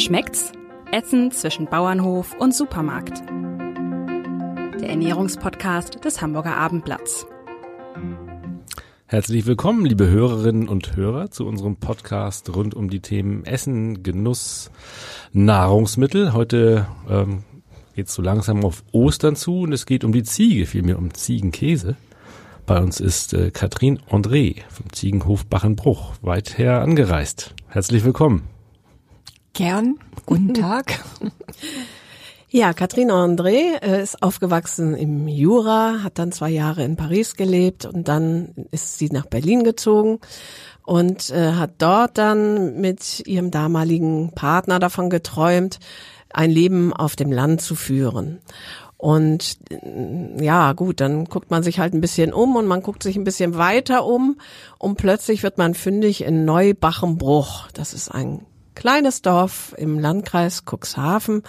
Schmeckt's? Essen zwischen Bauernhof und Supermarkt. Der Ernährungspodcast des Hamburger Abendblatts. Herzlich willkommen, liebe Hörerinnen und Hörer, zu unserem Podcast rund um die Themen Essen, Genuss, Nahrungsmittel. Heute ähm, geht es so langsam auf Ostern zu und es geht um die Ziege, vielmehr um Ziegenkäse. Bei uns ist äh, Katrin André vom Ziegenhof Bachenbruch weit her angereist. Herzlich willkommen. Gern. Guten Tag. Ja, Katrin André äh, ist aufgewachsen im Jura, hat dann zwei Jahre in Paris gelebt und dann ist sie nach Berlin gezogen und äh, hat dort dann mit ihrem damaligen Partner davon geträumt, ein Leben auf dem Land zu führen. Und äh, ja, gut, dann guckt man sich halt ein bisschen um und man guckt sich ein bisschen weiter um und plötzlich wird man fündig in Neubachenbruch. Das ist ein kleines Dorf im Landkreis Cuxhaven,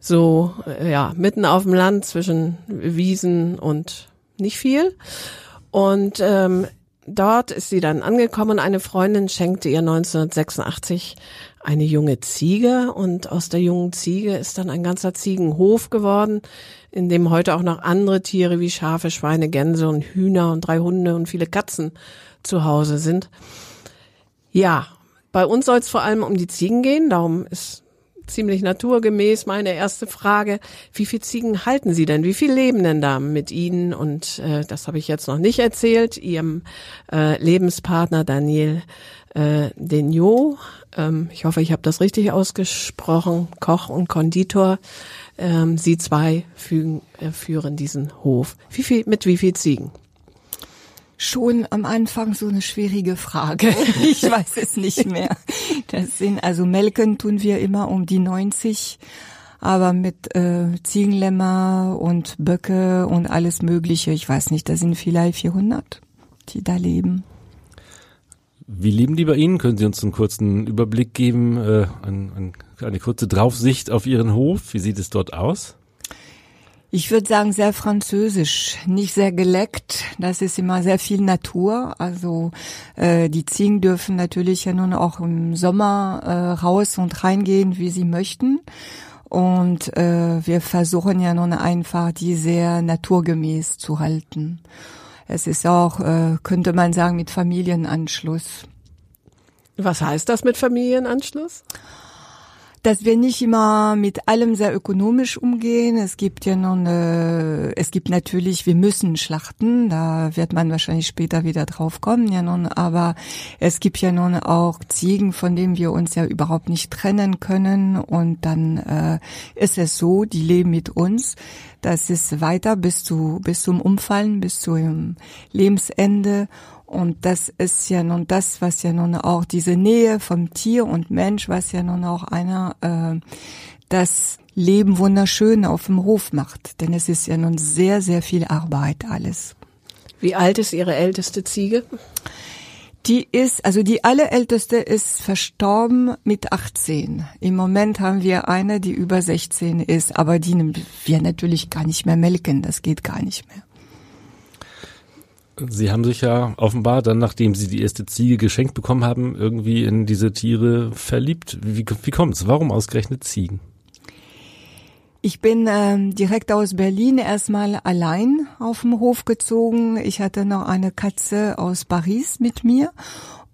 so äh, ja mitten auf dem Land zwischen Wiesen und nicht viel. Und ähm, dort ist sie dann angekommen. Eine Freundin schenkte ihr 1986 eine junge Ziege und aus der jungen Ziege ist dann ein ganzer Ziegenhof geworden, in dem heute auch noch andere Tiere wie Schafe, Schweine, Gänse und Hühner und drei Hunde und viele Katzen zu Hause sind. Ja, bei uns soll es vor allem um die Ziegen gehen, darum ist ziemlich naturgemäß meine erste Frage. Wie viele Ziegen halten Sie denn? Wie viele leben denn da mit Ihnen? Und äh, das habe ich jetzt noch nicht erzählt. Ihrem äh, Lebenspartner Daniel äh, Denio. Ähm, ich hoffe, ich habe das richtig ausgesprochen. Koch und Konditor. Ähm, Sie zwei fügen, äh, führen diesen Hof. Wie viel, mit wie viel Ziegen? Schon am Anfang so eine schwierige Frage. Ich weiß es nicht mehr. Das sind also melken tun wir immer um die 90, aber mit äh, Ziegenlämmer und Böcke und alles Mögliche. Ich weiß nicht, da sind vielleicht 400, die da leben. Wie leben die bei Ihnen? Können Sie uns einen kurzen Überblick geben, äh, ein, ein, eine kurze Draufsicht auf Ihren Hof? Wie sieht es dort aus? Ich würde sagen sehr französisch, nicht sehr geleckt. Das ist immer sehr viel Natur. Also äh, die Ziegen dürfen natürlich ja nun auch im Sommer äh, raus und reingehen, wie sie möchten. Und äh, wir versuchen ja nun einfach, die sehr naturgemäß zu halten. Es ist auch, äh, könnte man sagen, mit Familienanschluss. Was heißt das mit Familienanschluss? Dass wir nicht immer mit allem sehr ökonomisch umgehen. Es gibt ja noch eine, es gibt natürlich, wir müssen schlachten, da wird man wahrscheinlich später wieder drauf kommen, ja nun, aber es gibt ja nun auch Ziegen, von denen wir uns ja überhaupt nicht trennen können und dann äh, ist es so, die leben mit uns. Das ist weiter bis zu, bis zum Umfallen, bis zum Lebensende und das ist ja nun das, was ja nun auch diese Nähe vom Tier und Mensch, was ja nun auch einer äh, das Leben wunderschön auf dem Hof macht. Denn es ist ja nun sehr, sehr viel Arbeit alles. Wie alt ist Ihre älteste Ziege? Die ist, also die allerälteste ist verstorben mit 18. Im Moment haben wir eine, die über 16 ist, aber die wir natürlich gar nicht mehr melken. Das geht gar nicht mehr. Sie haben sich ja offenbar dann, nachdem Sie die erste Ziege geschenkt bekommen haben, irgendwie in diese Tiere verliebt. Wie, wie kommt's? Warum ausgerechnet Ziegen? Ich bin ähm, direkt aus Berlin erstmal allein auf dem Hof gezogen. Ich hatte noch eine Katze aus Paris mit mir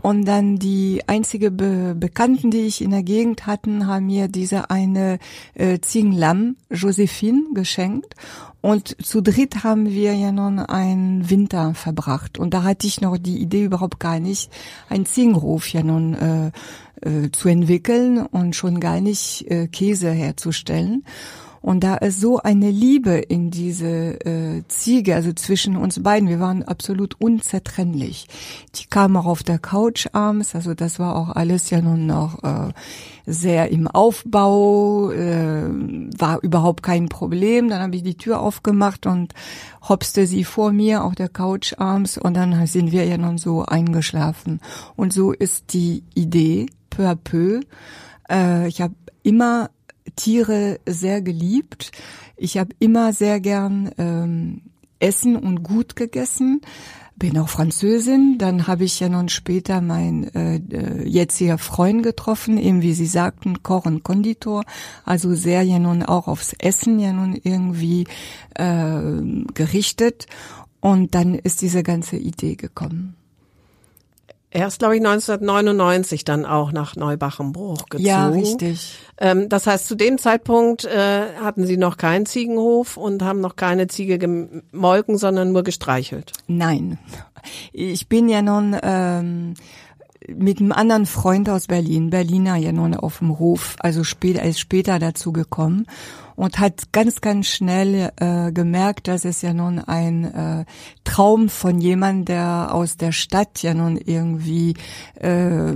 und dann die einzige Be Bekannten, die ich in der Gegend hatten, haben mir diese eine äh, Ziegenlamm, Josephine, geschenkt. Und zu dritt haben wir ja nun einen Winter verbracht. Und da hatte ich noch die Idee überhaupt gar nicht, einen Ziegenhof ja nun äh, äh, zu entwickeln und schon gar nicht äh, Käse herzustellen. Und da ist so eine Liebe in diese äh, Ziege, also zwischen uns beiden, wir waren absolut unzertrennlich. Die kam auch auf der Couch abends, also das war auch alles ja nun noch äh, sehr im Aufbau, äh, war überhaupt kein Problem. Dann habe ich die Tür aufgemacht und hopste sie vor mir auf der Couch abends und dann sind wir ja nun so eingeschlafen. Und so ist die Idee peu à peu. Äh, ich habe immer Tiere sehr geliebt. Ich habe immer sehr gern ähm, Essen und gut gegessen. bin auch Französin. Dann habe ich ja nun später mein äh, äh, jetziger Freund getroffen, eben wie Sie sagten, Koch und Konditor. Also sehr ja nun auch aufs Essen ja nun irgendwie äh, gerichtet. Und dann ist diese ganze Idee gekommen. Er ist, glaube ich, 1999 dann auch nach Neubachenbruch gezogen. Ja, richtig. Ähm, das heißt, zu dem Zeitpunkt äh, hatten Sie noch keinen Ziegenhof und haben noch keine Ziege gemolken, sondern nur gestreichelt. Nein, ich bin ja nun ähm, mit einem anderen Freund aus Berlin, Berliner ja nun auf dem Hof, also später, ist später dazu gekommen und hat ganz, ganz schnell äh, gemerkt, dass es ja nun ein äh, Traum von jemand, der aus der Stadt ja nun irgendwie äh,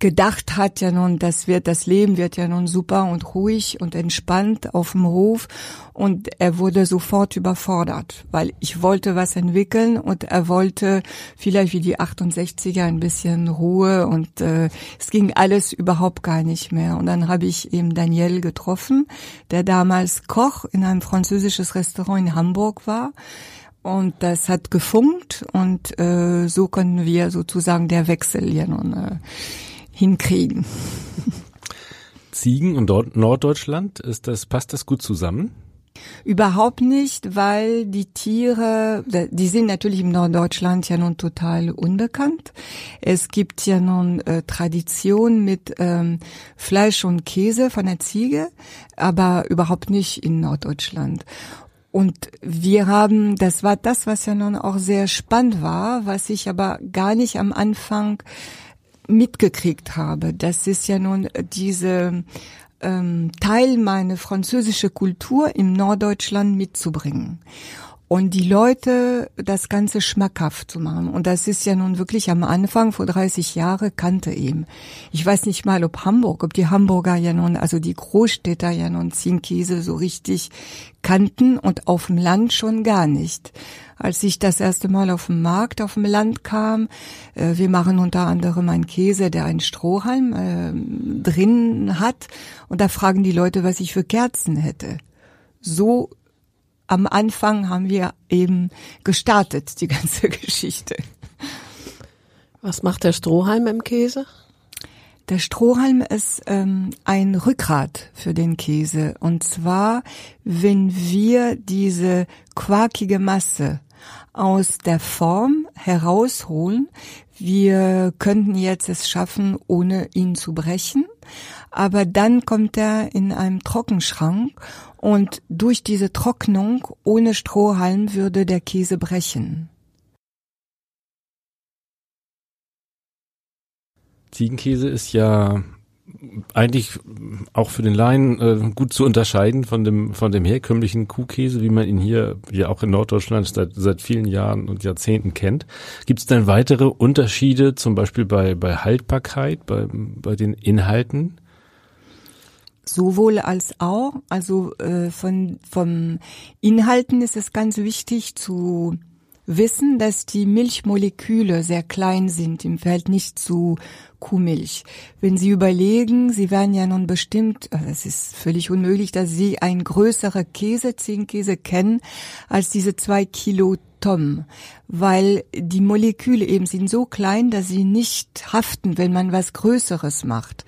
gedacht hat ja nun, das wird, das Leben wird ja nun super und ruhig und entspannt auf dem Hof und er wurde sofort überfordert, weil ich wollte was entwickeln und er wollte vielleicht wie die 68er ein bisschen Ruhe und äh, es ging alles überhaupt gar nicht mehr und dann habe ich eben Daniel getroffen, der damals Koch in einem französisches Restaurant in Hamburg war. Und das hat gefunkt und äh, so können wir sozusagen der Wechsel hier nun äh, hinkriegen. Ziegen und Norddeutschland, ist das, passt das gut zusammen? Überhaupt nicht, weil die Tiere, die sind natürlich im Norddeutschland ja nun total unbekannt. Es gibt ja nun äh, Tradition mit ähm, Fleisch und Käse von der Ziege, aber überhaupt nicht in Norddeutschland. Und wir haben, das war das, was ja nun auch sehr spannend war, was ich aber gar nicht am Anfang mitgekriegt habe. Das ist ja nun diese ähm, Teil meine französische Kultur im Norddeutschland mitzubringen und die Leute das Ganze schmackhaft zu machen. Und das ist ja nun wirklich am Anfang, vor 30 Jahre, kannte ihm. Ich weiß nicht mal, ob Hamburg, ob die Hamburger ja nun, also die Großstädter ja nun Zinkkäse so richtig kannten und auf dem Land schon gar nicht. Als ich das erste Mal auf dem Markt auf dem Land kam, äh, wir machen unter anderem einen Käse, der einen Strohhalm äh, drin hat. Und da fragen die Leute, was ich für Kerzen hätte. So am Anfang haben wir eben gestartet, die ganze Geschichte. Was macht der Strohhalm im Käse? Der Strohhalm ist ähm, ein Rückgrat für den Käse. Und zwar, wenn wir diese quarkige Masse aus der Form herausholen, wir könnten jetzt es schaffen, ohne ihn zu brechen. Aber dann kommt er in einem Trockenschrank und durch diese Trocknung ohne Strohhalm würde der Käse brechen. Ziegenkäse ist ja eigentlich auch für den Laien äh, gut zu unterscheiden von dem von dem herkömmlichen Kuhkäse, wie man ihn hier ja auch in Norddeutschland seit, seit vielen Jahren und Jahrzehnten kennt. Gibt es denn weitere Unterschiede, zum Beispiel bei bei Haltbarkeit, bei bei den Inhalten? Sowohl als auch, also äh, von vom Inhalten ist es ganz wichtig zu wissen, dass die Milchmoleküle sehr klein sind im Verhältnis zu Kuhmilch. Wenn Sie überlegen, Sie werden ja nun bestimmt, äh, es ist völlig unmöglich, dass Sie ein größerer Käse, Ziegenkäse kennen, als diese zwei Kilo Tom, weil die Moleküle eben sind so klein, dass sie nicht haften, wenn man was Größeres macht.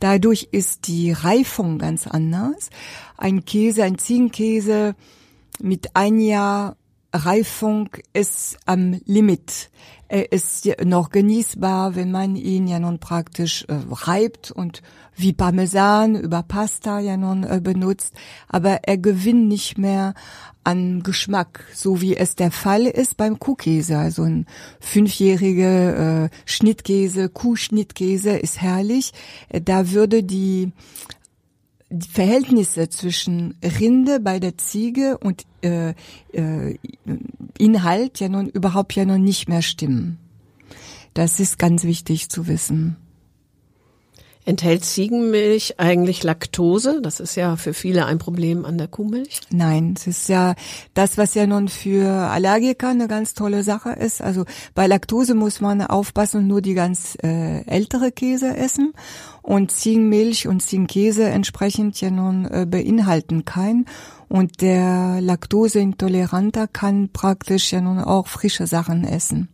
Dadurch ist die Reifung ganz anders. Ein Käse, ein Ziegenkäse mit ein Jahr Reifung ist am Limit. Er ist noch genießbar, wenn man ihn ja nun praktisch äh, reibt und wie Parmesan über Pasta ja nun äh, benutzt. Aber er gewinnt nicht mehr an Geschmack, so wie es der Fall ist beim Kuhkäse. Also ein fünfjährige äh, Schnittkäse, Kuhschnittkäse ist herrlich. Da würde die die Verhältnisse zwischen Rinde bei der Ziege und äh, äh, Inhalt ja nun überhaupt ja noch nicht mehr stimmen. Das ist ganz wichtig zu wissen. Enthält Ziegenmilch eigentlich Laktose? Das ist ja für viele ein Problem an der Kuhmilch. Nein, es ist ja das, was ja nun für Allergiker eine ganz tolle Sache ist. Also bei Laktose muss man aufpassen und nur die ganz äh, ältere Käse essen. Und Ziegenmilch und Ziegenkäse entsprechend ja nun äh, beinhalten kein. Und der Laktoseintoleranter kann praktisch ja nun auch frische Sachen essen.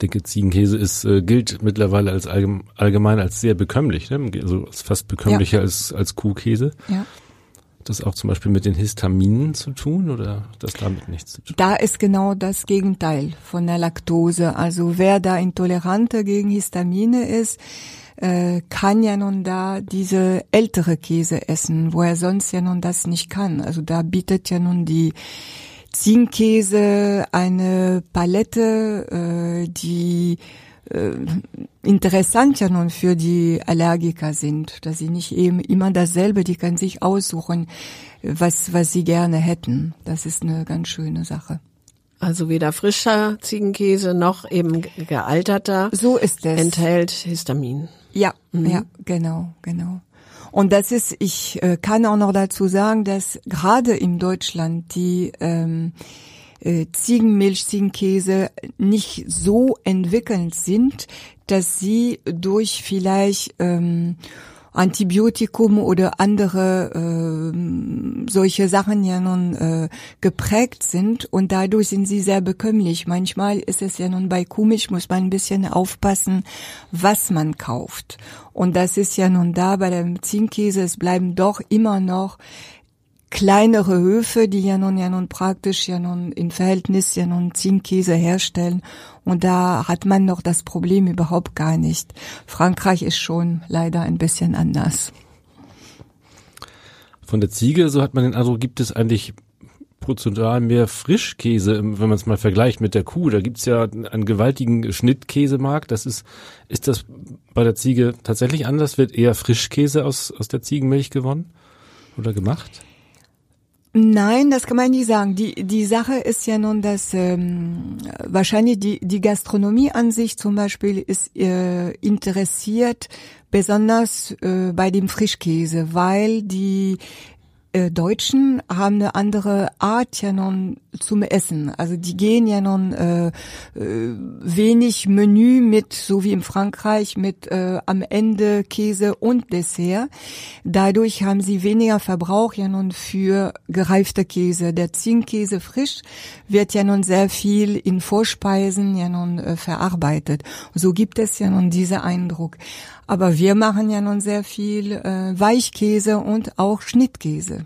Denke, Ziegenkäse ist, äh, gilt mittlerweile als allgemein, allgemein als sehr bekömmlich, ne? also fast bekömmlicher ja. als, als Kuhkäse. Ja das auch zum Beispiel mit den Histaminen zu tun oder das damit nichts zu tun? Da ist genau das Gegenteil von der Laktose. Also wer da intoleranter gegen Histamine ist, äh, kann ja nun da diese ältere Käse essen, wo er sonst ja nun das nicht kann. Also da bietet ja nun die Ziegenkäse eine Palette, äh, die äh, interessant ja nun für die Allergiker sind, dass sie nicht eben immer dasselbe, die kann sich aussuchen, was, was sie gerne hätten. Das ist eine ganz schöne Sache. Also weder frischer Ziegenkäse noch eben gealterter. So ist es. Enthält Histamin. Ja, mhm. ja, genau, genau. Und das ist, ich äh, kann auch noch dazu sagen, dass gerade in Deutschland die ähm, äh, Ziegenmilch, Ziegenkäse nicht so entwickelt sind, dass sie durch vielleicht ähm, Antibiotikum oder andere äh, solche Sachen ja nun äh, geprägt sind und dadurch sind sie sehr bekömmlich. Manchmal ist es ja nun bei Kuhmilch muss man ein bisschen aufpassen, was man kauft. Und das ist ja nun da bei dem Zinkkäse, es bleiben doch immer noch kleinere Höfe, die ja nun ja nun praktisch ja nun in Verhältnis ja nun Zinkkäse herstellen und da hat man noch das Problem überhaupt gar nicht. Frankreich ist schon leider ein bisschen anders. Von der Ziege, so hat man den Eindruck, gibt es eigentlich prozentual mehr Frischkäse, wenn man es mal vergleicht mit der Kuh. Da gibt's ja einen gewaltigen Schnittkäsemarkt. Das ist, ist das bei der Ziege tatsächlich anders? Wird eher Frischkäse aus, aus der Ziegenmilch gewonnen oder gemacht? Nein, das kann man nicht sagen. Die, die Sache ist ja nun, dass ähm, wahrscheinlich die, die Gastronomie an sich zum Beispiel ist äh, interessiert, besonders äh, bei dem Frischkäse, weil die Deutschen haben eine andere Art ja nun zum Essen. Also die gehen ja nun äh, äh, wenig Menü mit, so wie in Frankreich, mit äh, am Ende Käse und Dessert. Dadurch haben sie weniger Verbrauch ja nun für gereifte Käse. Der Zinkkäse frisch wird ja nun sehr viel in Vorspeisen ja nun äh, verarbeitet. So gibt es ja nun diesen Eindruck. Aber wir machen ja nun sehr viel äh, Weichkäse und auch Schnittkäse.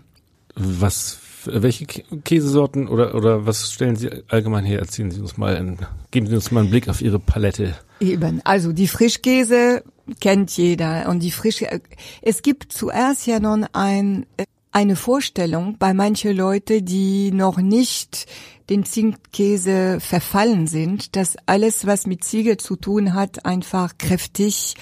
Was, welche Käsesorten oder, oder was stellen Sie allgemein her? Erzählen Sie uns mal, einen, geben Sie uns mal einen Blick auf Ihre Palette. Eben, also die Frischkäse kennt jeder und die Frische, es gibt zuerst ja nun ein, eine Vorstellung bei manchen Leute, die noch nicht den Zinkkäse verfallen sind, dass alles, was mit Ziege zu tun hat, einfach kräftig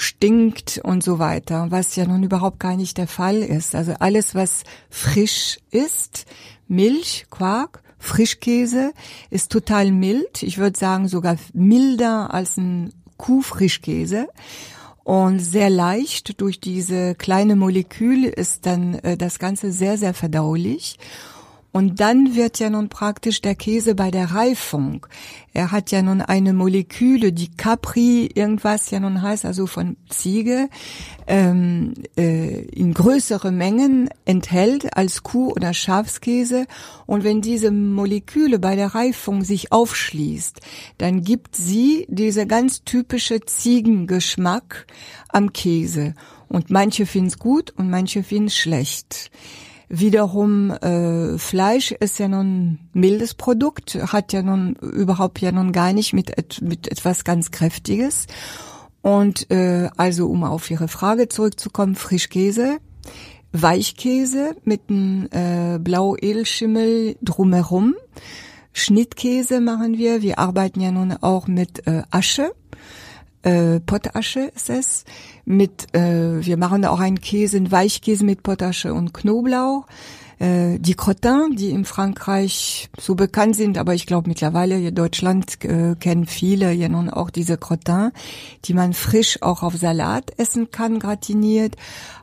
stinkt und so weiter, was ja nun überhaupt gar nicht der Fall ist. Also alles, was frisch ist, Milch, Quark, Frischkäse, ist total mild. Ich würde sagen sogar milder als ein Kuhfrischkäse und sehr leicht. Durch diese kleine Molekül ist dann äh, das Ganze sehr, sehr verdaulich. Und dann wird ja nun praktisch der Käse bei der Reifung. Er hat ja nun eine Moleküle, die Capri irgendwas ja nun heißt, also von Ziege, ähm, äh, in größere Mengen enthält als Kuh- oder Schafskäse. Und wenn diese Moleküle bei der Reifung sich aufschließt, dann gibt sie diese ganz typische Ziegengeschmack am Käse. Und manche finden es gut und manche finden es schlecht. Wiederum äh, Fleisch ist ja nun mildes Produkt, hat ja nun überhaupt ja nun gar nicht mit, et, mit etwas ganz Kräftiges. Und äh, also um auf Ihre Frage zurückzukommen, Frischkäse, Weichkäse mit einem äh, Blau-Edelschimmel drumherum. Schnittkäse machen wir. Wir arbeiten ja nun auch mit äh, Asche äh, Potasche ist es. Mit, äh, wir machen auch einen Käse, einen Weichkäse mit Potasche und Knoblauch. Äh, die Crottins, die in Frankreich so bekannt sind, aber ich glaube mittlerweile in Deutschland äh, kennen viele ja nun auch diese Crottins, die man frisch auch auf Salat essen kann, gratiniert,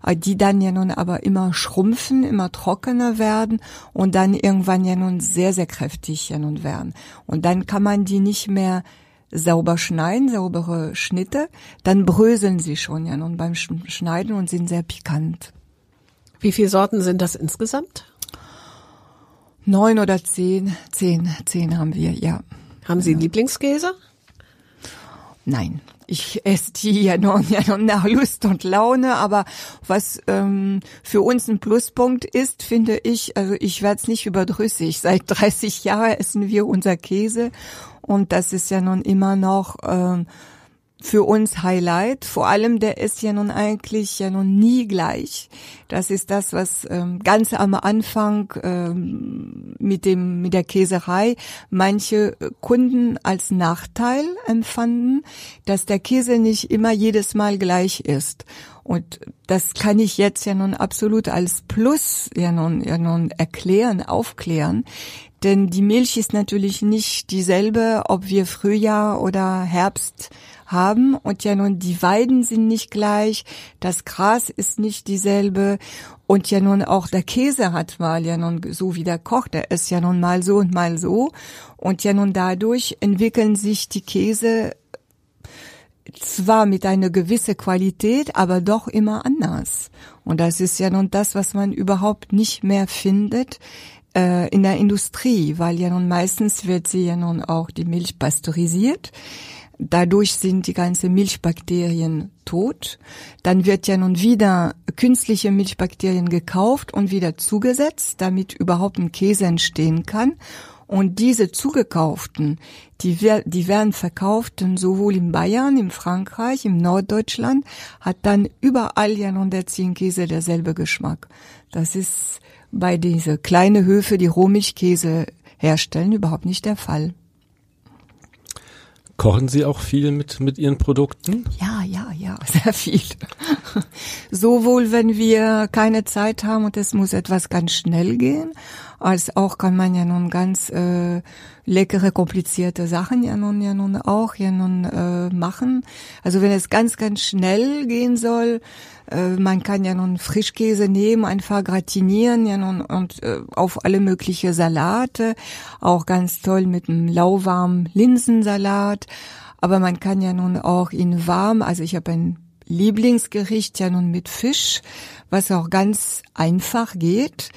äh, die dann ja nun aber immer schrumpfen, immer trockener werden und dann irgendwann ja nun sehr, sehr kräftig ja nun werden. Und dann kann man die nicht mehr sauber schneiden, saubere Schnitte, dann bröseln sie schon ja nun beim Schneiden und sind sehr pikant. Wie viele Sorten sind das insgesamt? Neun oder zehn, zehn, zehn haben wir, ja. Haben Sie Lieblingskäse? Nein, ich esse die ja noch, ja noch nach Lust und Laune, aber was ähm, für uns ein Pluspunkt ist, finde ich, also ich werde es nicht überdrüssig. Seit 30 Jahren essen wir unser Käse und das ist ja nun immer noch ähm, für uns Highlight. Vor allem, der ist ja nun eigentlich ja nun nie gleich. Das ist das, was ähm, ganz am Anfang ähm, mit dem mit der Käserei manche Kunden als Nachteil empfanden, dass der Käse nicht immer jedes Mal gleich ist. Und das kann ich jetzt ja nun absolut als Plus ja nun, ja nun erklären, aufklären. Denn die Milch ist natürlich nicht dieselbe, ob wir Frühjahr oder Herbst haben. Und ja nun, die Weiden sind nicht gleich, das Gras ist nicht dieselbe. Und ja nun auch der Käse hat mal ja nun so wie der Koch, der ist ja nun mal so und mal so. Und ja nun dadurch entwickeln sich die Käse zwar mit einer gewissen Qualität, aber doch immer anders. Und das ist ja nun das, was man überhaupt nicht mehr findet äh, in der Industrie, weil ja nun meistens wird sie ja nun auch die Milch pasteurisiert. Dadurch sind die ganzen Milchbakterien tot. Dann wird ja nun wieder künstliche Milchbakterien gekauft und wieder zugesetzt, damit überhaupt ein Käse entstehen kann. Und diese zugekauften, die, die werden verkauft sowohl in Bayern, in Frankreich, im Norddeutschland, hat dann überall ja nun der Ziegenkäse derselbe Geschmack. Das ist bei diese kleine Höfe, die Rohmilchkäse herstellen, überhaupt nicht der Fall. Kochen Sie auch viel mit, mit Ihren Produkten? Ja, ja, ja, sehr viel. Sowohl wenn wir keine Zeit haben und es muss etwas ganz schnell gehen, als auch kann man ja nun ganz äh, leckere, komplizierte Sachen ja nun ja nun auch ja nun äh, machen. Also wenn es ganz, ganz schnell gehen soll, äh, man kann ja nun Frischkäse nehmen, einfach gratinieren ja nun und äh, auf alle mögliche Salate, auch ganz toll mit einem lauwarmen Linsensalat. Aber man kann ja nun auch ihn warm, also ich habe ein Lieblingsgericht ja nun mit Fisch, was auch ganz einfach geht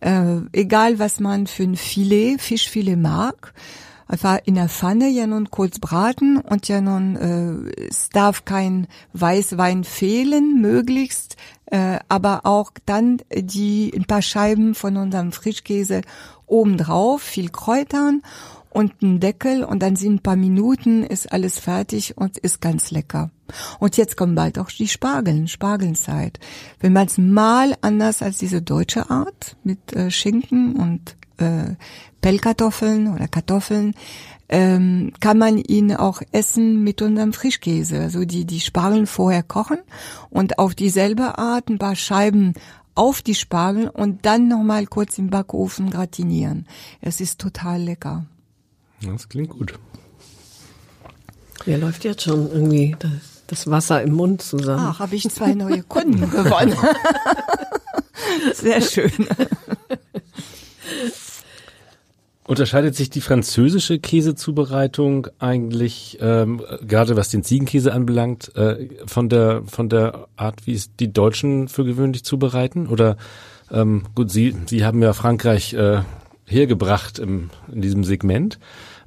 äh, egal was man für ein Filet, Fischfilet mag, einfach in der Pfanne ja nun kurz braten und ja nun, äh, es darf kein Weißwein fehlen, möglichst, äh, aber auch dann die, ein paar Scheiben von unserem Frischkäse obendrauf, viel Kräutern und ein Deckel und dann sind ein paar Minuten, ist alles fertig und ist ganz lecker. Und jetzt kommen bald auch die Spargeln, Spargelzeit. Wenn man es mal anders als diese deutsche Art mit äh, Schinken und äh, Pellkartoffeln oder Kartoffeln, ähm, kann man ihn auch essen mit unserem Frischkäse. Also die, die Spargeln vorher kochen und auf dieselbe Art ein paar Scheiben auf die Spargel und dann nochmal kurz im Backofen gratinieren. Es ist total lecker. Das klingt gut. Mir läuft jetzt schon irgendwie das Wasser im Mund zusammen. Ach, habe ich zwei neue Kunden gewonnen. Sehr schön. Unterscheidet sich die französische Käsezubereitung eigentlich ähm, gerade was den Ziegenkäse anbelangt äh, von der von der Art, wie es die Deutschen für gewöhnlich zubereiten? Oder ähm, gut, Sie Sie haben ja Frankreich äh, hergebracht im, in diesem Segment.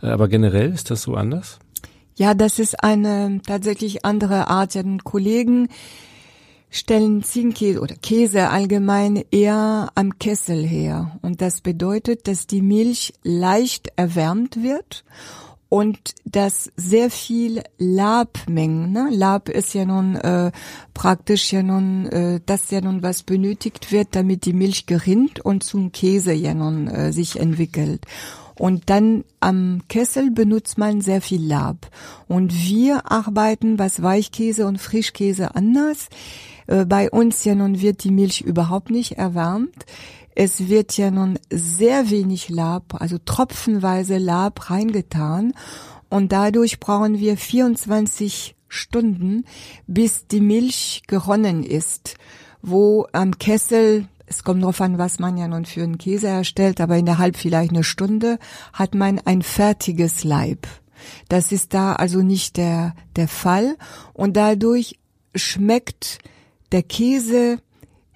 Äh, aber generell ist das so anders? Ja, das ist eine tatsächlich andere Art. Ja, Kollegen stellen Ziegenkäse oder Käse allgemein eher am Kessel her. Und das bedeutet, dass die Milch leicht erwärmt wird und dass sehr viel Labmengen, ne? Lab ist ja nun äh, praktisch ja nun, äh, das ja nun was benötigt wird, damit die Milch gerinnt und zum Käse ja nun äh, sich entwickelt. Und dann am Kessel benutzt man sehr viel Lab. Und wir arbeiten, was Weichkäse und Frischkäse anders. Äh, bei uns ja nun wird die Milch überhaupt nicht erwärmt. Es wird ja nun sehr wenig Lab, also tropfenweise Lab reingetan. Und dadurch brauchen wir 24 Stunden, bis die Milch geronnen ist, wo am Kessel es kommt darauf an, was man ja nun für einen Käse erstellt, aber innerhalb vielleicht eine Stunde hat man ein fertiges Leib. Das ist da also nicht der, der Fall. Und dadurch schmeckt der Käse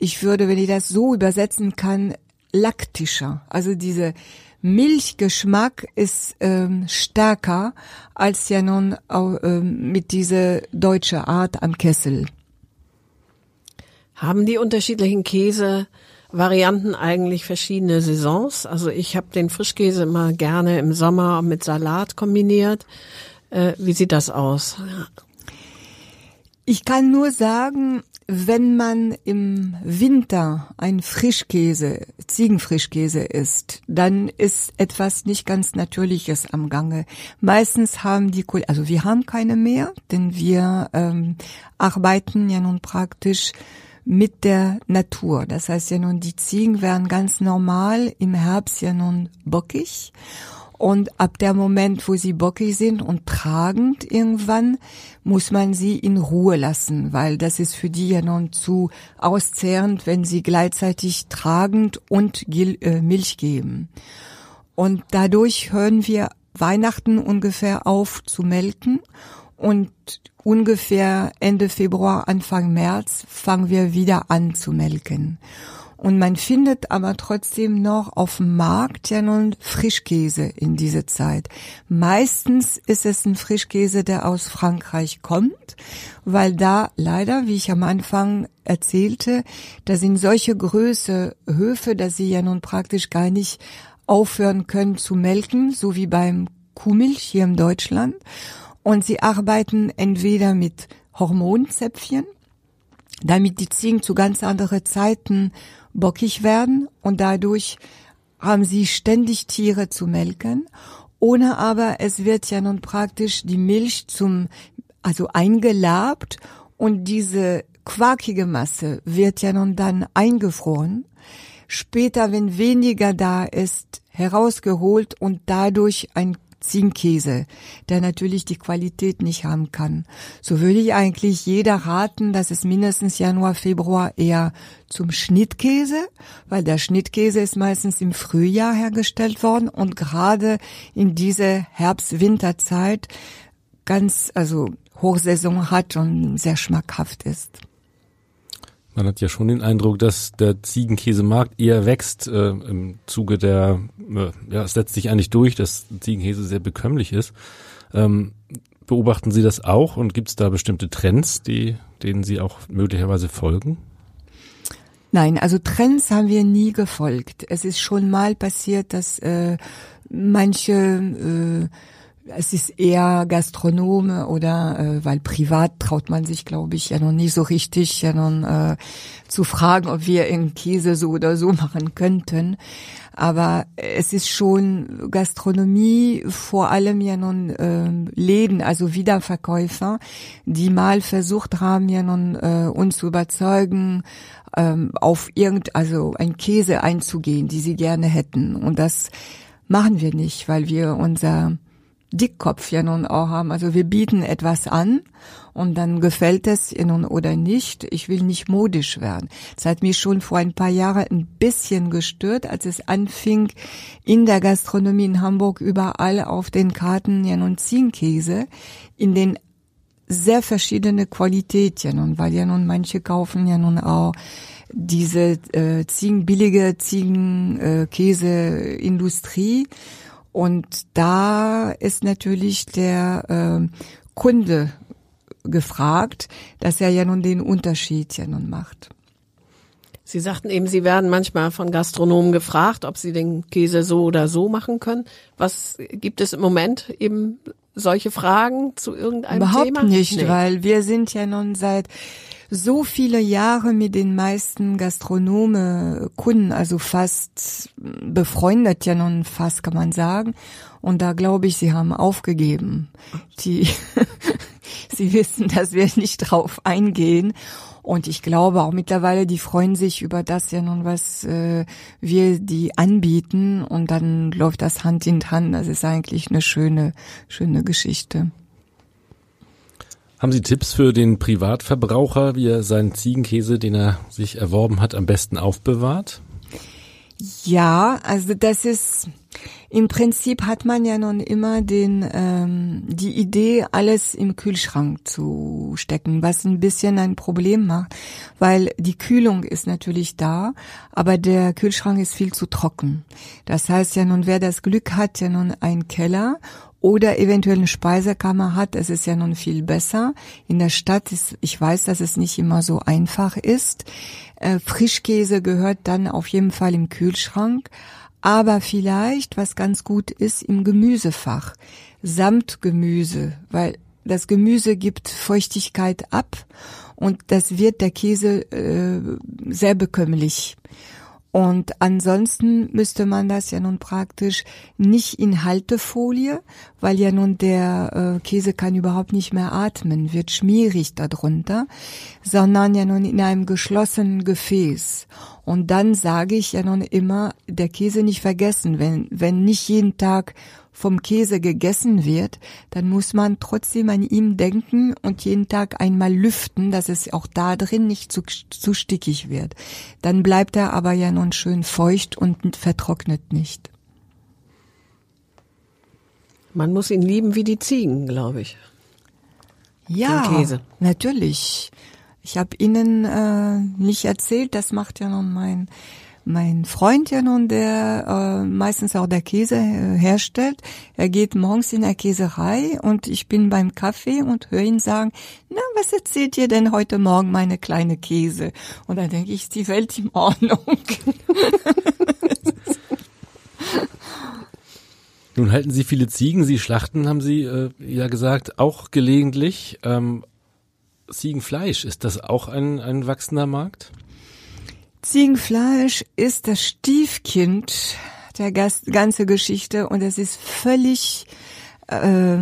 ich würde, wenn ich das so übersetzen kann, laktischer. Also diese Milchgeschmack ist ähm, stärker als ja nun äh, mit dieser deutsche Art am Kessel. Haben die unterschiedlichen Käsevarianten eigentlich verschiedene Saisons? Also ich habe den Frischkäse immer gerne im Sommer mit Salat kombiniert. Äh, wie sieht das aus? Ich kann nur sagen, wenn man im Winter ein Frischkäse, Ziegenfrischkäse isst, dann ist etwas nicht ganz Natürliches am Gange. Meistens haben die, also wir haben keine mehr, denn wir ähm, arbeiten ja nun praktisch mit der Natur. Das heißt ja nun, die Ziegen werden ganz normal im Herbst ja nun bockig und ab der Moment, wo sie bockig sind und tragend irgendwann, muss man sie in Ruhe lassen, weil das ist für die ja noch zu auszehrend, wenn sie gleichzeitig tragend und äh, Milch geben. Und dadurch hören wir Weihnachten ungefähr auf zu melken und ungefähr Ende Februar, Anfang März fangen wir wieder an zu melken. Und man findet aber trotzdem noch auf dem Markt ja nun Frischkäse in dieser Zeit. Meistens ist es ein Frischkäse, der aus Frankreich kommt, weil da leider, wie ich am Anfang erzählte, da sind solche Größe Höfe, dass sie ja nun praktisch gar nicht aufhören können zu melken, so wie beim Kuhmilch hier in Deutschland. Und sie arbeiten entweder mit Hormonzäpfchen, damit die Ziegen zu ganz anderen Zeiten bockig werden und dadurch haben sie ständig Tiere zu melken. Ohne aber es wird ja nun praktisch die Milch zum, also eingelabt und diese quarkige Masse wird ja nun dann eingefroren. Später, wenn weniger da ist, herausgeholt und dadurch ein Zinkkäse, der natürlich die Qualität nicht haben kann. So würde ich eigentlich jeder raten, dass es mindestens Januar, Februar eher zum Schnittkäse, weil der Schnittkäse ist meistens im Frühjahr hergestellt worden und gerade in diese Herbst-Winterzeit ganz, also Hochsaison hat und sehr schmackhaft ist. Man hat ja schon den Eindruck, dass der Ziegenkäsemarkt eher wächst äh, im Zuge der, äh, ja, es setzt sich eigentlich durch, dass Ziegenkäse sehr bekömmlich ist. Ähm, beobachten Sie das auch und gibt es da bestimmte Trends, die, denen Sie auch möglicherweise folgen? Nein, also Trends haben wir nie gefolgt. Es ist schon mal passiert, dass äh, manche äh, es ist eher Gastronome oder äh, weil privat traut man sich, glaube ich, ja noch nie so richtig ja noch, äh, zu fragen, ob wir in Käse so oder so machen könnten. Aber es ist schon Gastronomie, vor allem ja nun äh, Läden, also Wiederverkäufer, die mal versucht haben, ja nun äh, uns zu überzeugen, ähm, auf irgend, also ein Käse einzugehen, die sie gerne hätten. Und das machen wir nicht, weil wir unser Dickkopf ja nun auch haben. Also wir bieten etwas an und dann gefällt es ihnen oder nicht. Ich will nicht modisch werden. Das hat mich schon vor ein paar Jahren ein bisschen gestört, als es anfing, in der Gastronomie in Hamburg überall auf den Karten ja nun Ziegenkäse in den sehr verschiedene Qualität ja nun, weil ja nun manche kaufen ja nun auch diese äh, Ziegen, billige Ziegenkäseindustrie. Äh, und da ist natürlich der äh, Kunde gefragt, dass er ja nun den Unterschied ja nun macht. Sie sagten eben, Sie werden manchmal von Gastronomen gefragt, ob Sie den Käse so oder so machen können. Was gibt es im Moment eben solche Fragen zu irgendeinem Überhaupt Thema? Überhaupt nicht, nee. weil wir sind ja nun seit so viele Jahre mit den meisten Gastronome Kunden, also fast befreundet ja nun fast kann man sagen. Und da glaube ich, sie haben aufgegeben. Die, sie wissen, dass wir nicht drauf eingehen. Und ich glaube auch mittlerweile, die freuen sich über das ja nun, was äh, wir die anbieten. Und dann läuft das Hand in Hand. Das ist eigentlich eine schöne, schöne Geschichte. Haben Sie Tipps für den Privatverbraucher, wie er seinen Ziegenkäse, den er sich erworben hat, am besten aufbewahrt? Ja, also das ist, Im Prinzip hat man ja nun immer den ähm, die Idee, alles im Kühlschrank zu stecken, was ein bisschen ein Problem macht, weil die Kühlung ist natürlich da, aber der Kühlschrank ist viel zu trocken. Das heißt ja nun, wer das Glück hat, ja nun ein Keller oder eventuell eine Speisekammer hat, es ist ja nun viel besser. In der Stadt ist, ich weiß, dass es nicht immer so einfach ist. Äh, Frischkäse gehört dann auf jeden Fall im Kühlschrank aber vielleicht, was ganz gut ist, im Gemüsefach, samt Gemüse, weil das Gemüse gibt Feuchtigkeit ab und das wird der Käse äh, sehr bekömmlich. Und ansonsten müsste man das ja nun praktisch nicht in Haltefolie, weil ja nun der äh, Käse kann überhaupt nicht mehr atmen, wird schmierig darunter, sondern ja nun in einem geschlossenen Gefäß. Und dann sage ich ja nun immer, der Käse nicht vergessen, wenn, wenn nicht jeden Tag vom Käse gegessen wird, dann muss man trotzdem an ihm denken und jeden Tag einmal lüften, dass es auch da drin nicht zu, zu stickig wird. Dann bleibt er aber ja nun schön feucht und vertrocknet nicht. Man muss ihn lieben wie die Ziegen, glaube ich. Ja, natürlich. Ich habe Ihnen äh, nicht erzählt, das macht ja nun mein mein Freund ja nun, der äh, meistens auch der Käse äh, herstellt, er geht morgens in der Käserei und ich bin beim Kaffee und höre ihn sagen, na, was erzählt ihr denn heute Morgen, meine kleine Käse? Und dann denke ich, ist die Welt in Ordnung. Nun halten Sie viele Ziegen, Sie schlachten, haben Sie äh, ja gesagt, auch gelegentlich. Ähm, Ziegenfleisch, ist das auch ein, ein wachsender Markt? Ziegenfleisch ist das Stiefkind der ganze Geschichte und es ist völlig äh,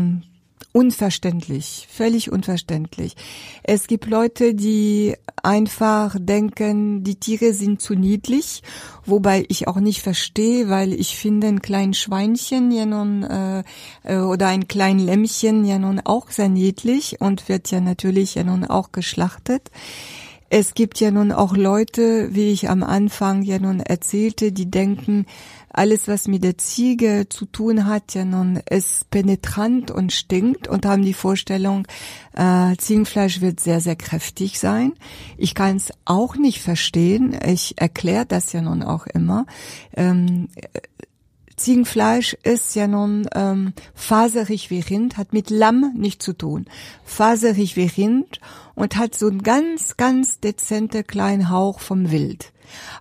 unverständlich, völlig unverständlich. Es gibt Leute, die einfach denken, die Tiere sind zu niedlich, wobei ich auch nicht verstehe, weil ich finde ein kleines Schweinchen ja nun äh, äh, oder ein kleines Lämmchen ja nun auch sehr niedlich und wird ja natürlich ja nun auch geschlachtet. Es gibt ja nun auch Leute, wie ich am Anfang ja nun erzählte, die denken, alles, was mit der Ziege zu tun hat, ja nun ist penetrant und stinkt und haben die Vorstellung, äh, Ziegenfleisch wird sehr, sehr kräftig sein. Ich kann es auch nicht verstehen. Ich erkläre das ja nun auch immer. Ähm, Ziegenfleisch ist ja nun ähm, faserig wie Rind, hat mit Lamm nicht zu tun. Faserig wie Rind und hat so einen ganz, ganz dezente kleinen Hauch vom Wild.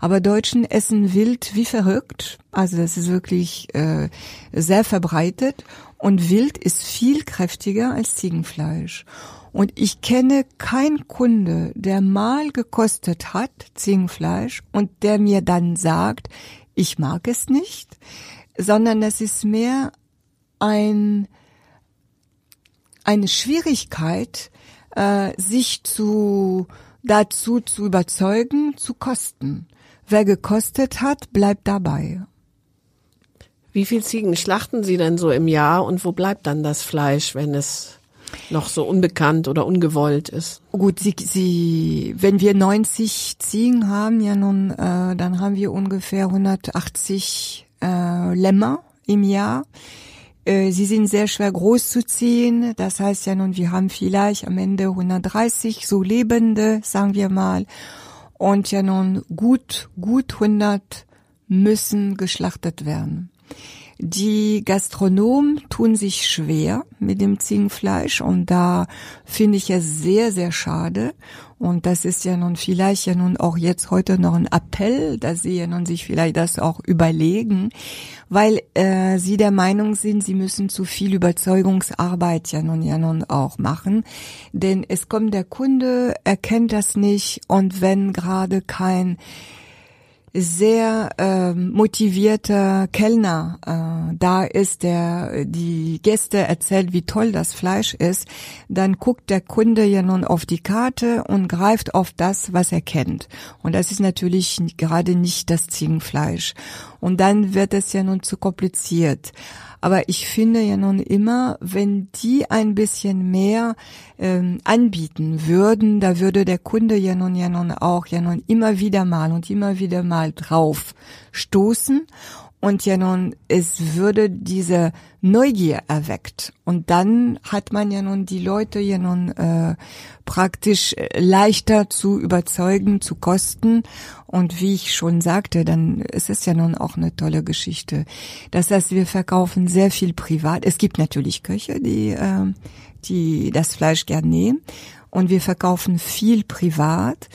Aber Deutschen essen Wild wie verrückt. Also das ist wirklich äh, sehr verbreitet. Und Wild ist viel kräftiger als Ziegenfleisch. Und ich kenne keinen Kunde, der mal gekostet hat, Ziegenfleisch, und der mir dann sagt, ich mag es nicht sondern es ist mehr ein, eine Schwierigkeit, äh, sich zu, dazu zu überzeugen, zu kosten. Wer gekostet hat, bleibt dabei. Wie viel Ziegen schlachten Sie denn so im Jahr und wo bleibt dann das Fleisch, wenn es noch so unbekannt oder ungewollt ist? Gut, sie, sie, wenn wir 90 Ziegen haben, ja nun, äh, dann haben wir ungefähr 180 äh, Lämmer im Jahr. Äh, sie sind sehr schwer groß zu ziehen. Das heißt ja nun, wir haben vielleicht am Ende 130 so lebende, sagen wir mal. Und ja nun gut, gut 100 müssen geschlachtet werden. Die Gastronomen tun sich schwer mit dem Ziegenfleisch und da finde ich es sehr, sehr schade. Und das ist ja nun vielleicht ja nun auch jetzt heute noch ein Appell, dass sie ja nun sich vielleicht das auch überlegen, weil äh, sie der Meinung sind, sie müssen zu viel Überzeugungsarbeit ja nun ja nun auch machen. Denn es kommt der Kunde, erkennt das nicht und wenn gerade kein sehr äh, motivierter Kellner äh, da ist, der die Gäste erzählt, wie toll das Fleisch ist, dann guckt der Kunde ja nun auf die Karte und greift auf das, was er kennt. Und das ist natürlich gerade nicht das Ziegenfleisch. Und dann wird es ja nun zu kompliziert. Aber ich finde ja nun immer, wenn die ein bisschen mehr ähm, anbieten würden, da würde der Kunde ja nun ja nun auch ja nun immer wieder mal und immer wieder mal drauf stoßen und ja nun, es würde diese Neugier erweckt. Und dann hat man ja nun die Leute ja nun äh, praktisch leichter zu überzeugen, zu kosten. Und wie ich schon sagte, dann ist es ja nun auch eine tolle Geschichte. Das heißt, wir verkaufen sehr viel privat. Es gibt natürlich Köche, die, äh, die das Fleisch gern nehmen. Und wir verkaufen viel privat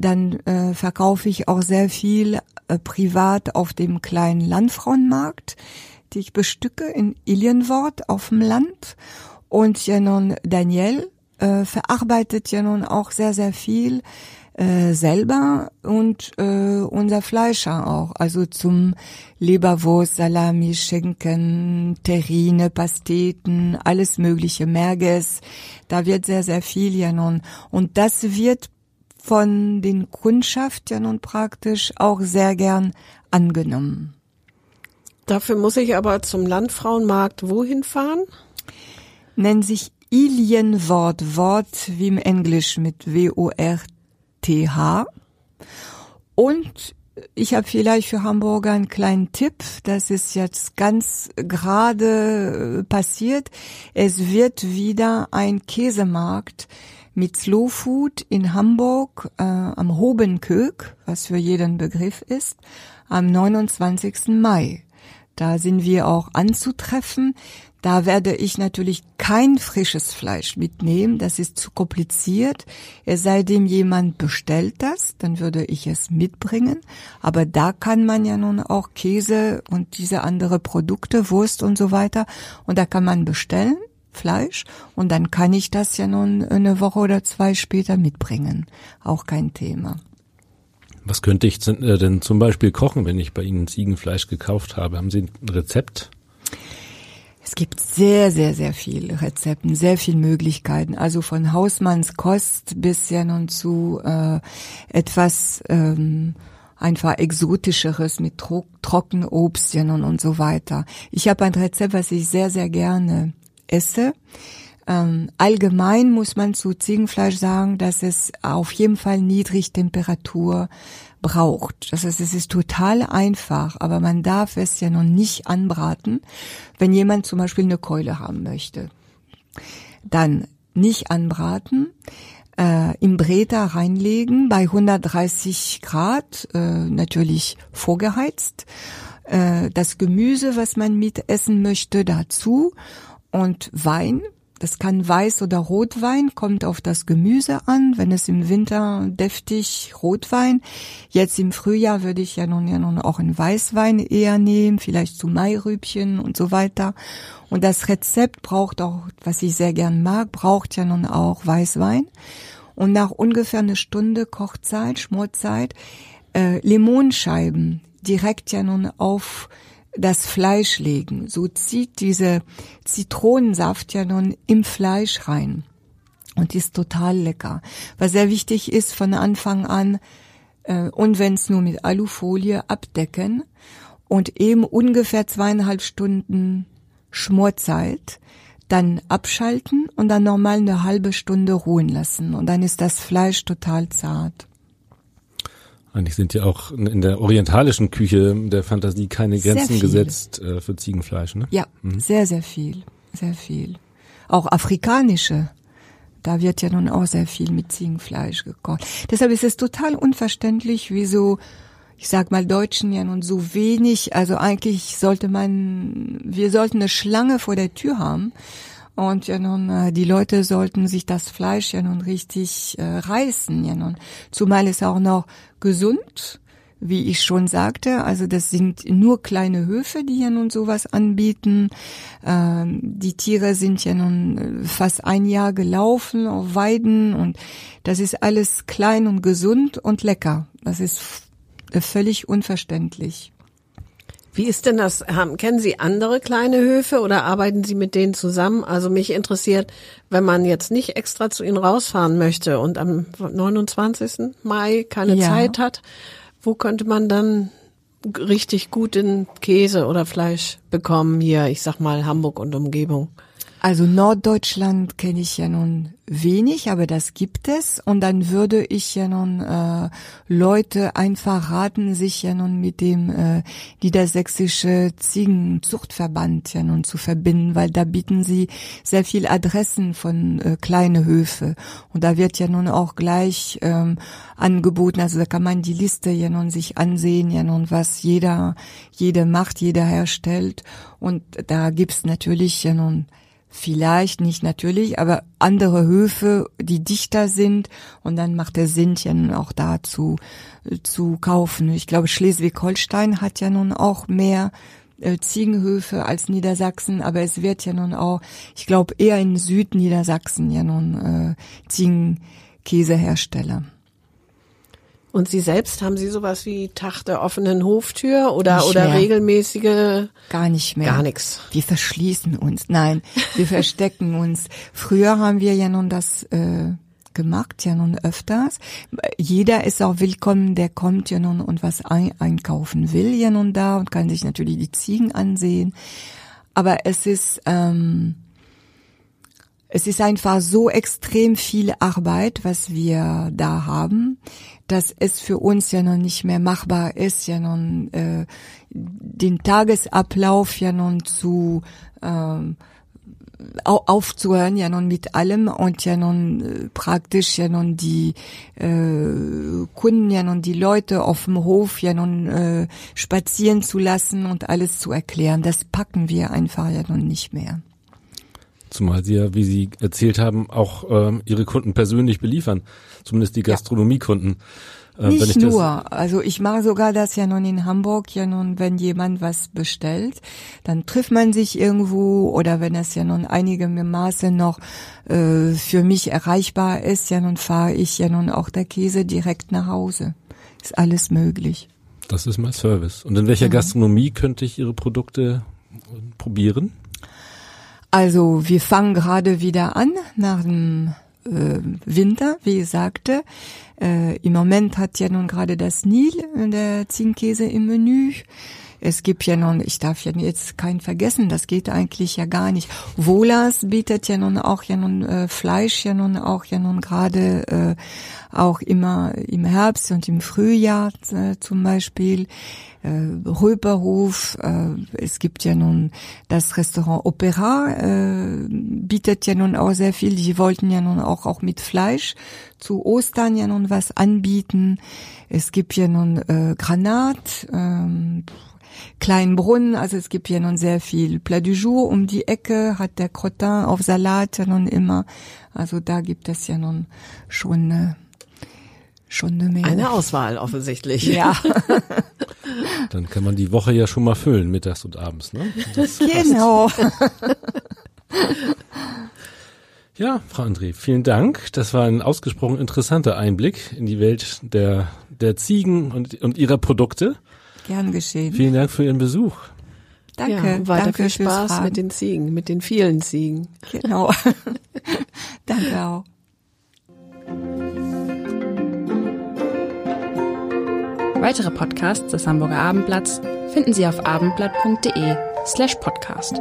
dann äh, verkaufe ich auch sehr viel äh, privat auf dem kleinen Landfrauenmarkt, die ich bestücke in Ilienwort auf dem Land. Und ja nun Daniel äh, verarbeitet ja nun auch sehr, sehr viel äh, selber und äh, unser Fleischer auch. Also zum Leberwurst, Salami, Schinken, Terrine, Pasteten, alles mögliche, Merges. Da wird sehr, sehr viel ja nun. Und das wird von den Kundschaft ja nun praktisch auch sehr gern angenommen. Dafür muss ich aber zum Landfrauenmarkt wohin fahren? Nennt sich Ilienwort, Wort wie im Englisch mit W-O-R-T-H. Und ich habe vielleicht für Hamburger einen kleinen Tipp. Das ist jetzt ganz gerade passiert. Es wird wieder ein Käsemarkt mit Slow Food in Hamburg äh, am Hobenköck, was für jeden Begriff ist, am 29. Mai. Da sind wir auch anzutreffen. Da werde ich natürlich kein frisches Fleisch mitnehmen, das ist zu kompliziert. Es sei denn, jemand bestellt das, dann würde ich es mitbringen. Aber da kann man ja nun auch Käse und diese andere Produkte, Wurst und so weiter, und da kann man bestellen. Fleisch und dann kann ich das ja nun eine Woche oder zwei später mitbringen. Auch kein Thema. Was könnte ich äh, denn zum Beispiel kochen, wenn ich bei Ihnen Ziegenfleisch gekauft habe? Haben Sie ein Rezept? Es gibt sehr, sehr, sehr viele Rezepten, sehr viele Möglichkeiten. Also von Hausmannskost bis ja nun zu äh, etwas ähm, einfach exotischeres mit Tro Trockenobstchen und, und so weiter. Ich habe ein Rezept, was ich sehr, sehr gerne esse. Ähm, allgemein muss man zu Ziegenfleisch sagen, dass es auf jeden Fall Niedrigtemperatur braucht. Das heißt, es ist total einfach, aber man darf es ja noch nicht anbraten, wenn jemand zum Beispiel eine Keule haben möchte. Dann nicht anbraten, äh, im Breter reinlegen bei 130 Grad, äh, natürlich vorgeheizt. Äh, das Gemüse, was man mit essen möchte, dazu und Wein. Das kann Weiß oder Rotwein, kommt auf das Gemüse an. Wenn es im Winter deftig Rotwein. Jetzt im Frühjahr würde ich ja nun ja nun auch einen Weißwein eher nehmen, vielleicht zu Mairübchen und so weiter. Und das Rezept braucht auch, was ich sehr gern mag, braucht ja nun auch Weißwein. Und nach ungefähr eine Stunde Kochzeit, Schmorzeit, äh, Limonscheiben direkt ja nun auf das Fleisch legen. So zieht diese Zitronensaft ja nun im Fleisch rein und ist total lecker. Was sehr wichtig ist von Anfang an äh, und wenn es nur mit Alufolie abdecken und eben ungefähr zweieinhalb Stunden Schmorzeit, dann abschalten und dann normal eine halbe Stunde ruhen lassen und dann ist das Fleisch total zart. Eigentlich sind ja auch in der orientalischen Küche der Fantasie keine Grenzen gesetzt äh, für Ziegenfleisch, ne? Ja, mhm. sehr, sehr viel, sehr viel. Auch afrikanische. Da wird ja nun auch sehr viel mit Ziegenfleisch gekocht. Deshalb ist es total unverständlich, wieso, ich sag mal, Deutschen ja nun so wenig, also eigentlich sollte man, wir sollten eine Schlange vor der Tür haben und ja nun, äh, die Leute sollten sich das Fleisch ja nun richtig äh, reißen, ja nun. Zumal es auch noch gesund, wie ich schon sagte. Also das sind nur kleine Höfe, die ja nun sowas anbieten. Ähm, die Tiere sind ja nun äh, fast ein Jahr gelaufen auf Weiden und das ist alles klein und gesund und lecker. Das ist völlig unverständlich. Wie ist denn das? Haben, kennen Sie andere kleine Höfe oder arbeiten Sie mit denen zusammen? Also mich interessiert, wenn man jetzt nicht extra zu Ihnen rausfahren möchte und am 29. Mai keine ja. Zeit hat, wo könnte man dann richtig guten Käse oder Fleisch bekommen hier, ich sag mal Hamburg und Umgebung? Also Norddeutschland kenne ich ja nun wenig, aber das gibt es. Und dann würde ich ja nun äh, Leute einfach raten, sich ja nun mit dem äh, niedersächsische Ziegenzuchtverband ja nun zu verbinden, weil da bieten sie sehr viel Adressen von äh, kleine Höfe. Und da wird ja nun auch gleich ähm, angeboten, also da kann man die Liste ja nun sich ansehen, ja nun was jeder, jede macht, jeder herstellt. Und da gibt's natürlich ja nun Vielleicht nicht natürlich, aber andere Höfe, die dichter sind und dann macht der Sinn ja nun auch da zu, zu kaufen. Ich glaube, Schleswig-Holstein hat ja nun auch mehr äh, Ziegenhöfe als Niedersachsen, aber es wird ja nun auch, ich glaube, eher in Südniedersachsen ja nun äh, Ziegenkäsehersteller. Und Sie selbst haben Sie sowas wie Tag der offenen Hoftür oder oder regelmäßige gar nicht mehr gar nichts. Wir verschließen uns. Nein, wir verstecken uns. Früher haben wir ja nun das äh, gemacht, ja nun öfters. Jeder ist auch willkommen, der kommt ja nun und was ein einkaufen will ja nun da und kann sich natürlich die Ziegen ansehen. Aber es ist ähm, es ist einfach so extrem viel Arbeit, was wir da haben, dass es für uns ja noch nicht mehr machbar ist, ja nun äh, den Tagesablauf ja nun zu ähm, aufzuhören, ja nun mit allem und ja nun äh, praktisch ja nun die äh, Kunden, ja nun die Leute auf dem Hof ja nun äh, spazieren zu lassen und alles zu erklären. Das packen wir einfach ja nun nicht mehr. Zumal Sie ja, wie Sie erzählt haben, auch ähm, Ihre Kunden persönlich beliefern, zumindest die Gastronomiekunden. Äh, Nicht nur, also ich mache sogar das ja nun in Hamburg, ja nun, wenn jemand was bestellt, dann trifft man sich irgendwo oder wenn es ja nun einige Maße noch äh, für mich erreichbar ist, ja nun fahre ich ja nun auch der Käse direkt nach Hause. Ist alles möglich. Das ist mein Service. Und in welcher mhm. Gastronomie könnte ich Ihre Produkte probieren? Also wir fangen gerade wieder an nach dem äh, Winter, wie ich sagte. Äh, Im Moment hat ja nun gerade das Nil, äh, der Zinkkäse im Menü. Es gibt ja nun, ich darf ja jetzt keinen vergessen, das geht eigentlich ja gar nicht. Wolas bietet ja nun auch ja nun äh, Fleisch ja nun auch ja nun gerade äh, auch immer im Herbst und im Frühjahr äh, zum Beispiel. Äh, Röperhof, äh, es gibt ja nun das Restaurant Opera, äh, bietet ja nun auch sehr viel. Die wollten ja nun auch, auch mit Fleisch zu Ostern ja nun was anbieten. Es gibt ja nun äh, Granat, ähm, Kleinbrunn, also es gibt ja nun sehr viel Plat du jour um die Ecke, hat der Crottin auf Salat nun immer. Also da gibt es ja nun schon äh, schon eine Menge. Eine Auswahl offensichtlich. Ja. Dann kann man die Woche ja schon mal füllen, mittags und abends, ne? Das genau. Ja, Frau André, vielen Dank. Das war ein ausgesprochen interessanter Einblick in die Welt der, der Ziegen und, und ihrer Produkte. Gern geschehen. Vielen Dank für Ihren Besuch. Danke. Ja, weiter danke viel Spaß mit den Ziegen, mit den vielen Ziegen. Genau. danke auch. Weitere Podcasts des Hamburger Abendblatts finden Sie auf abendblatt.de slash podcast.